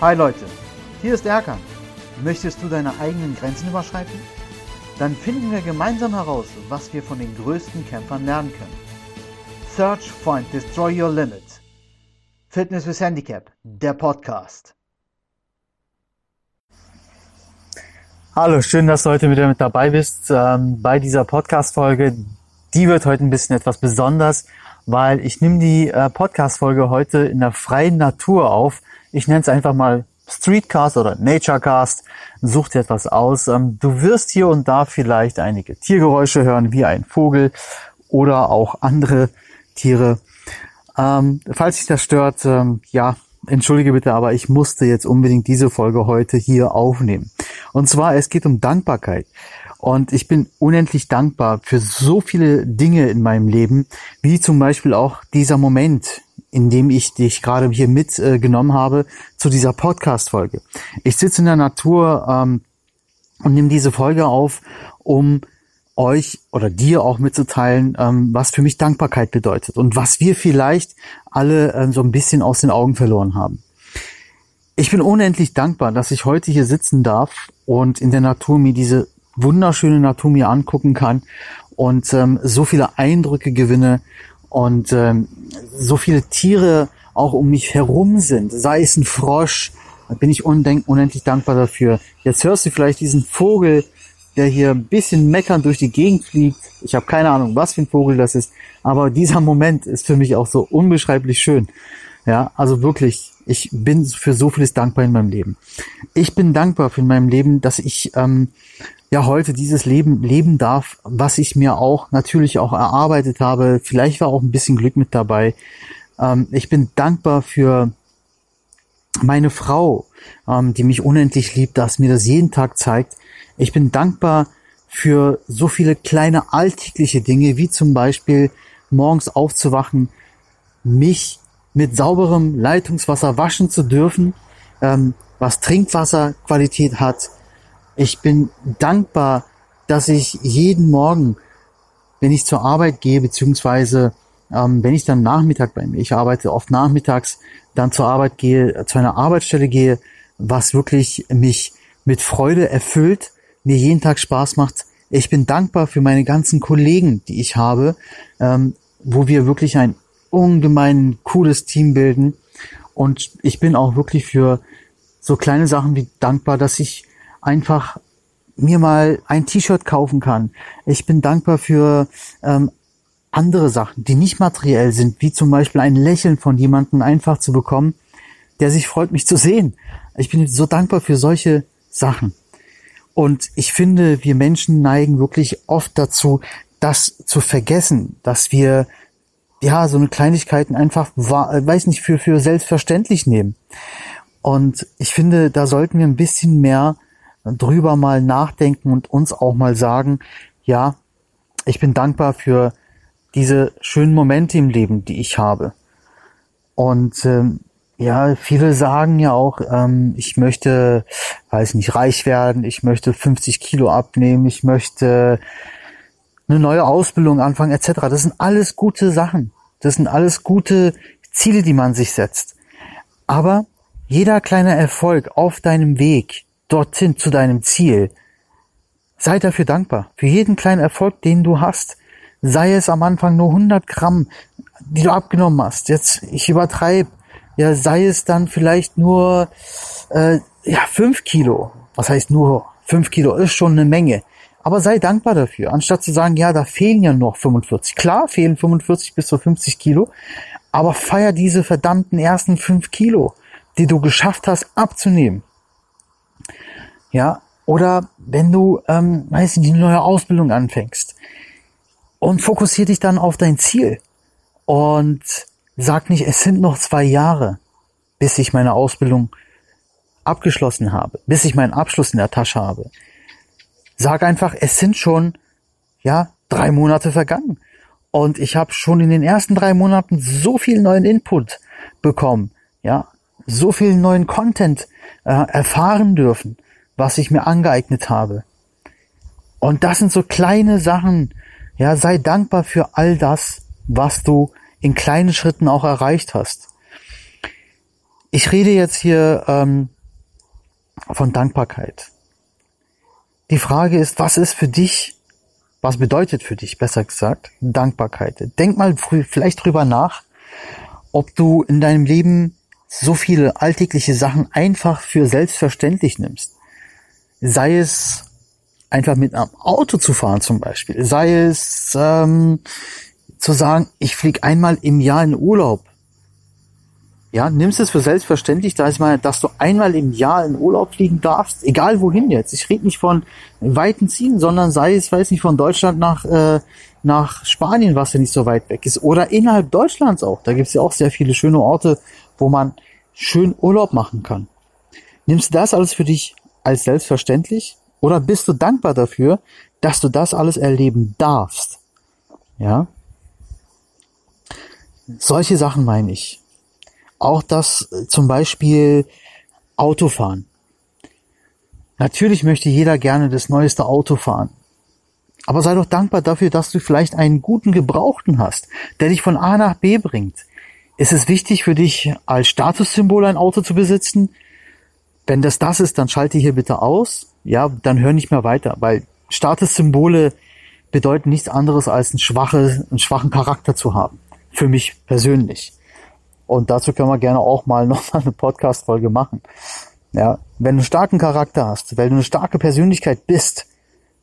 Hi Leute, hier ist Erkan. Möchtest du deine eigenen Grenzen überschreiten? Dann finden wir gemeinsam heraus, was wir von den größten Kämpfern lernen können. Search, Find, Destroy Your Limit. Fitness with Handicap, der Podcast. Hallo, schön, dass du heute wieder mit dabei bist ähm, bei dieser Podcast-Folge. Die wird heute ein bisschen etwas besonders, weil ich nehme die äh, Podcast-Folge heute in der freien Natur auf. Ich nenne es einfach mal Streetcast oder Naturecast. Such dir etwas aus. Ähm, du wirst hier und da vielleicht einige Tiergeräusche hören, wie ein Vogel oder auch andere Tiere. Ähm, falls sich das stört, ähm, ja, entschuldige bitte, aber ich musste jetzt unbedingt diese Folge heute hier aufnehmen. Und zwar, es geht um Dankbarkeit. Und ich bin unendlich dankbar für so viele Dinge in meinem Leben, wie zum Beispiel auch dieser Moment, in dem ich dich gerade hier mitgenommen äh, habe zu dieser Podcast-Folge. Ich sitze in der Natur ähm, und nehme diese Folge auf, um euch oder dir auch mitzuteilen, ähm, was für mich Dankbarkeit bedeutet und was wir vielleicht alle ähm, so ein bisschen aus den Augen verloren haben. Ich bin unendlich dankbar, dass ich heute hier sitzen darf und in der Natur mir diese wunderschöne Natur mir angucken kann und ähm, so viele Eindrücke gewinne und ähm, so viele Tiere auch um mich herum sind, sei es ein Frosch, da bin ich unendlich dankbar dafür. Jetzt hörst du vielleicht diesen Vogel, der hier ein bisschen meckernd durch die Gegend fliegt. Ich habe keine Ahnung, was für ein Vogel das ist, aber dieser Moment ist für mich auch so unbeschreiblich schön. Ja, also wirklich, ich bin für so vieles dankbar in meinem Leben. Ich bin dankbar für in meinem Leben, dass ich ähm, ja heute dieses Leben leben darf, was ich mir auch natürlich auch erarbeitet habe. Vielleicht war auch ein bisschen Glück mit dabei. Ähm, ich bin dankbar für meine Frau, ähm, die mich unendlich liebt, dass mir das jeden Tag zeigt. Ich bin dankbar für so viele kleine alltägliche Dinge, wie zum Beispiel morgens aufzuwachen, mich mit sauberem Leitungswasser waschen zu dürfen, ähm, was Trinkwasserqualität hat. Ich bin dankbar, dass ich jeden Morgen, wenn ich zur Arbeit gehe, beziehungsweise ähm, wenn ich dann Nachmittag bei mir, ich arbeite oft nachmittags, dann zur Arbeit gehe, zu einer Arbeitsstelle gehe, was wirklich mich mit Freude erfüllt mir jeden Tag Spaß macht. Ich bin dankbar für meine ganzen Kollegen, die ich habe, ähm, wo wir wirklich ein ungemein cooles Team bilden. Und ich bin auch wirklich für so kleine Sachen wie dankbar, dass ich einfach mir mal ein T-Shirt kaufen kann. Ich bin dankbar für ähm, andere Sachen, die nicht materiell sind, wie zum Beispiel ein Lächeln von jemandem einfach zu bekommen, der sich freut, mich zu sehen. Ich bin so dankbar für solche Sachen. Und ich finde, wir Menschen neigen wirklich oft dazu, das zu vergessen, dass wir ja so eine Kleinigkeiten einfach, äh, weiß nicht, für, für selbstverständlich nehmen. Und ich finde, da sollten wir ein bisschen mehr drüber mal nachdenken und uns auch mal sagen, ja, ich bin dankbar für diese schönen Momente im Leben, die ich habe. Und ähm, ja, viele sagen ja auch, ähm, ich möchte, weiß nicht, reich werden, ich möchte 50 Kilo abnehmen, ich möchte eine neue Ausbildung anfangen, etc. Das sind alles gute Sachen. Das sind alles gute Ziele, die man sich setzt. Aber jeder kleine Erfolg auf deinem Weg dorthin zu deinem Ziel, sei dafür dankbar. Für jeden kleinen Erfolg, den du hast. Sei es am Anfang nur 100 Gramm, die du abgenommen hast. Jetzt, ich übertreibe ja, sei es dann vielleicht nur äh, ja, fünf Kilo. Was heißt nur fünf Kilo? Ist schon eine Menge. Aber sei dankbar dafür, anstatt zu sagen, ja, da fehlen ja noch 45. Klar, fehlen 45 bis zu 50 Kilo, aber feier diese verdammten ersten fünf Kilo, die du geschafft hast abzunehmen. Ja, oder wenn du, ähm, weiß nicht, eine neue Ausbildung anfängst und fokussier dich dann auf dein Ziel und Sag nicht, es sind noch zwei Jahre, bis ich meine Ausbildung abgeschlossen habe, bis ich meinen Abschluss in der Tasche habe. Sag einfach, es sind schon, ja, drei Monate vergangen. Und ich habe schon in den ersten drei Monaten so viel neuen Input bekommen, ja, so viel neuen Content äh, erfahren dürfen, was ich mir angeeignet habe. Und das sind so kleine Sachen, ja, sei dankbar für all das, was du in kleinen Schritten auch erreicht hast. ich rede jetzt hier ähm, von Dankbarkeit. Die Frage ist, was ist für dich, was bedeutet für dich, besser gesagt, Dankbarkeit? Denk mal vielleicht drüber nach, ob du in deinem Leben so viele alltägliche Sachen einfach für selbstverständlich nimmst. Sei es einfach mit einem Auto zu fahren zum Beispiel, sei es ähm, zu sagen, ich fliege einmal im Jahr in Urlaub. Ja, nimmst es für selbstverständlich, da ist dass du einmal im Jahr in Urlaub fliegen darfst, egal wohin jetzt. Ich rede nicht von weiten Zielen, sondern sei es, weiß nicht, von Deutschland nach, äh, nach Spanien, was ja nicht so weit weg ist. Oder innerhalb Deutschlands auch. Da gibt es ja auch sehr viele schöne Orte, wo man schön Urlaub machen kann. Nimmst du das alles für dich als selbstverständlich? Oder bist du dankbar dafür, dass du das alles erleben darfst? Ja? Solche Sachen meine ich. Auch das äh, zum Beispiel Autofahren. Natürlich möchte jeder gerne das neueste Auto fahren. Aber sei doch dankbar dafür, dass du vielleicht einen guten Gebrauchten hast, der dich von A nach B bringt. Ist es wichtig für dich, als Statussymbol ein Auto zu besitzen? Wenn das das ist, dann schalte hier bitte aus. Ja, dann hör nicht mehr weiter, weil Statussymbole bedeuten nichts anderes als einen, schwache, einen schwachen Charakter zu haben. Für mich persönlich. Und dazu können wir gerne auch mal noch mal eine Podcast-Folge machen. Ja, wenn du einen starken Charakter hast, wenn du eine starke Persönlichkeit bist,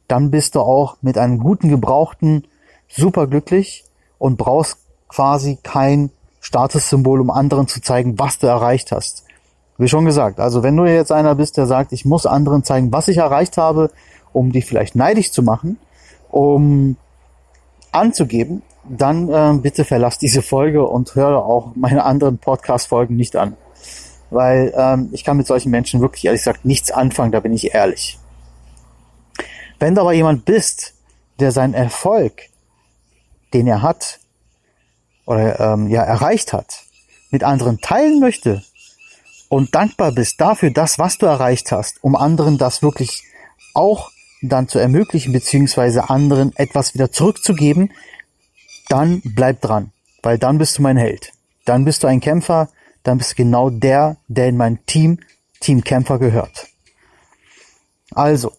dann bist du auch mit einem guten Gebrauchten super glücklich und brauchst quasi kein Statussymbol, um anderen zu zeigen, was du erreicht hast. Wie schon gesagt, also wenn du jetzt einer bist, der sagt, ich muss anderen zeigen, was ich erreicht habe, um dich vielleicht neidisch zu machen, um anzugeben, dann äh, bitte verlass diese Folge und höre auch meine anderen Podcast-Folgen nicht an. Weil ähm, ich kann mit solchen Menschen wirklich ehrlich gesagt nichts anfangen, da bin ich ehrlich. Wenn du aber jemand bist, der seinen Erfolg, den er hat oder ähm, ja erreicht hat, mit anderen teilen möchte und dankbar bist dafür, das, was du erreicht hast, um anderen das wirklich auch dann zu ermöglichen, beziehungsweise anderen etwas wieder zurückzugeben, dann bleib dran, weil dann bist du mein Held. Dann bist du ein Kämpfer, dann bist du genau der, der in mein Team, Team Kämpfer gehört. Also,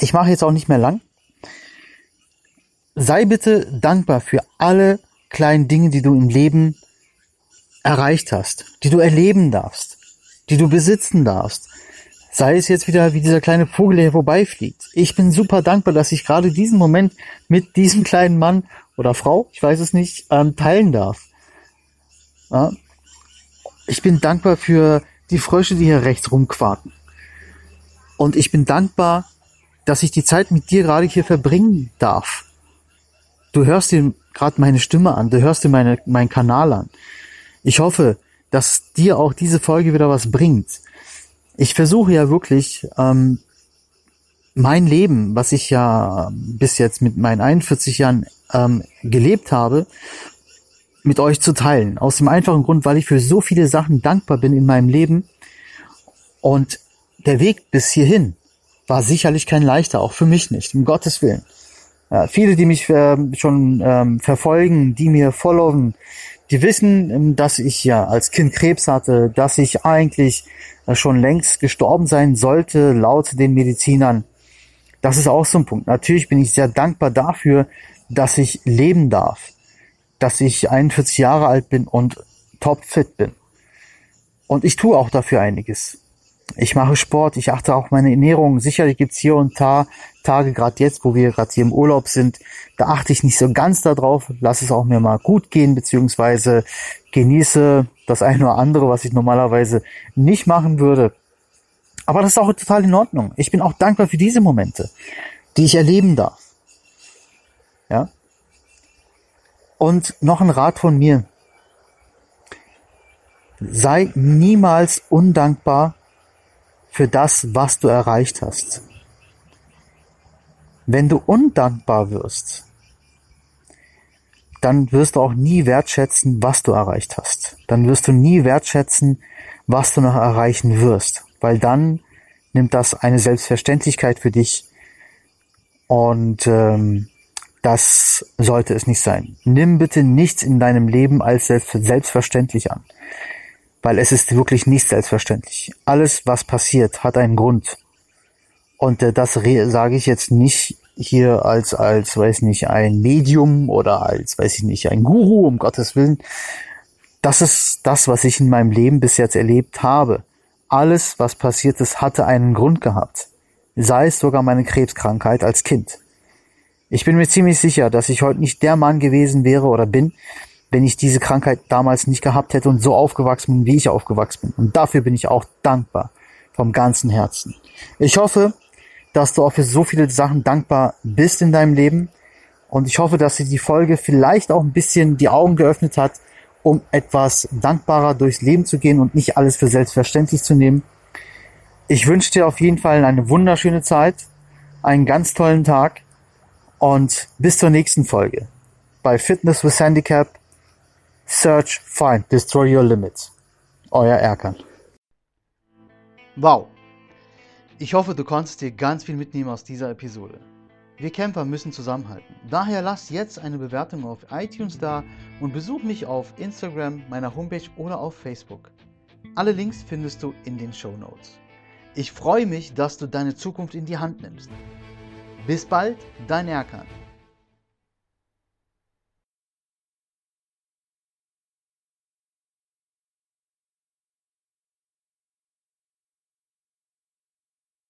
ich mache jetzt auch nicht mehr lang. Sei bitte dankbar für alle kleinen Dinge, die du im Leben erreicht hast, die du erleben darfst, die du besitzen darfst. Sei es jetzt wieder wie dieser kleine Vogel, der vorbeifliegt. Ich bin super dankbar, dass ich gerade diesen Moment mit diesem kleinen Mann oder Frau, ich weiß es nicht, ähm, teilen darf. Ja? Ich bin dankbar für die Frösche, die hier rechts rumquaken. Und ich bin dankbar, dass ich die Zeit mit dir gerade hier verbringen darf. Du hörst dir gerade meine Stimme an, du hörst dir meine, meinen Kanal an. Ich hoffe, dass dir auch diese Folge wieder was bringt. Ich versuche ja wirklich, ähm, mein Leben, was ich ja bis jetzt mit meinen 41 Jahren ähm, gelebt habe, mit euch zu teilen. Aus dem einfachen Grund, weil ich für so viele Sachen dankbar bin in meinem Leben. Und der Weg bis hierhin war sicherlich kein leichter, auch für mich nicht, um Gottes Willen. Ja, viele, die mich äh, schon ähm, verfolgen, die mir followen, die wissen, ähm, dass ich ja als Kind Krebs hatte, dass ich eigentlich äh, schon längst gestorben sein sollte, laut den Medizinern. Das ist auch so ein Punkt. Natürlich bin ich sehr dankbar dafür, dass ich leben darf, dass ich 41 Jahre alt bin und topfit bin. Und ich tue auch dafür einiges. Ich mache Sport, ich achte auch meine Ernährung. Sicherlich gibt's hier und da Tage, gerade jetzt, wo wir gerade hier im Urlaub sind, da achte ich nicht so ganz darauf, lass es auch mir mal gut gehen, beziehungsweise genieße das eine oder andere, was ich normalerweise nicht machen würde. Aber das ist auch total in Ordnung. Ich bin auch dankbar für diese Momente, die ich erleben darf. Ja. Und noch ein Rat von mir. Sei niemals undankbar für das, was du erreicht hast. Wenn du undankbar wirst, dann wirst du auch nie wertschätzen, was du erreicht hast. Dann wirst du nie wertschätzen, was du noch erreichen wirst, weil dann nimmt das eine Selbstverständlichkeit für dich und ähm, das sollte es nicht sein. Nimm bitte nichts in deinem Leben als selbstverständlich an. Weil es ist wirklich nicht selbstverständlich. Alles, was passiert, hat einen Grund. Und äh, das sage ich jetzt nicht hier als, als, weiß nicht, ein Medium oder als, weiß ich nicht, ein Guru, um Gottes Willen. Das ist das, was ich in meinem Leben bis jetzt erlebt habe. Alles, was passiert ist, hatte einen Grund gehabt. Sei es sogar meine Krebskrankheit als Kind. Ich bin mir ziemlich sicher, dass ich heute nicht der Mann gewesen wäre oder bin, wenn ich diese Krankheit damals nicht gehabt hätte und so aufgewachsen bin, wie ich aufgewachsen bin. Und dafür bin ich auch dankbar vom ganzen Herzen. Ich hoffe, dass du auch für so viele Sachen dankbar bist in deinem Leben. Und ich hoffe, dass dir die Folge vielleicht auch ein bisschen die Augen geöffnet hat, um etwas dankbarer durchs Leben zu gehen und nicht alles für selbstverständlich zu nehmen. Ich wünsche dir auf jeden Fall eine wunderschöne Zeit, einen ganz tollen Tag und bis zur nächsten Folge bei Fitness with Handicap. Search, find, destroy your limits. Euer Erkan. Wow, ich hoffe, du konntest dir ganz viel mitnehmen aus dieser Episode. Wir Camper müssen zusammenhalten. Daher lass jetzt eine Bewertung auf iTunes da und besuch mich auf Instagram, meiner Homepage oder auf Facebook. Alle Links findest du in den Show Notes. Ich freue mich, dass du deine Zukunft in die Hand nimmst. Bis bald, dein Erkan.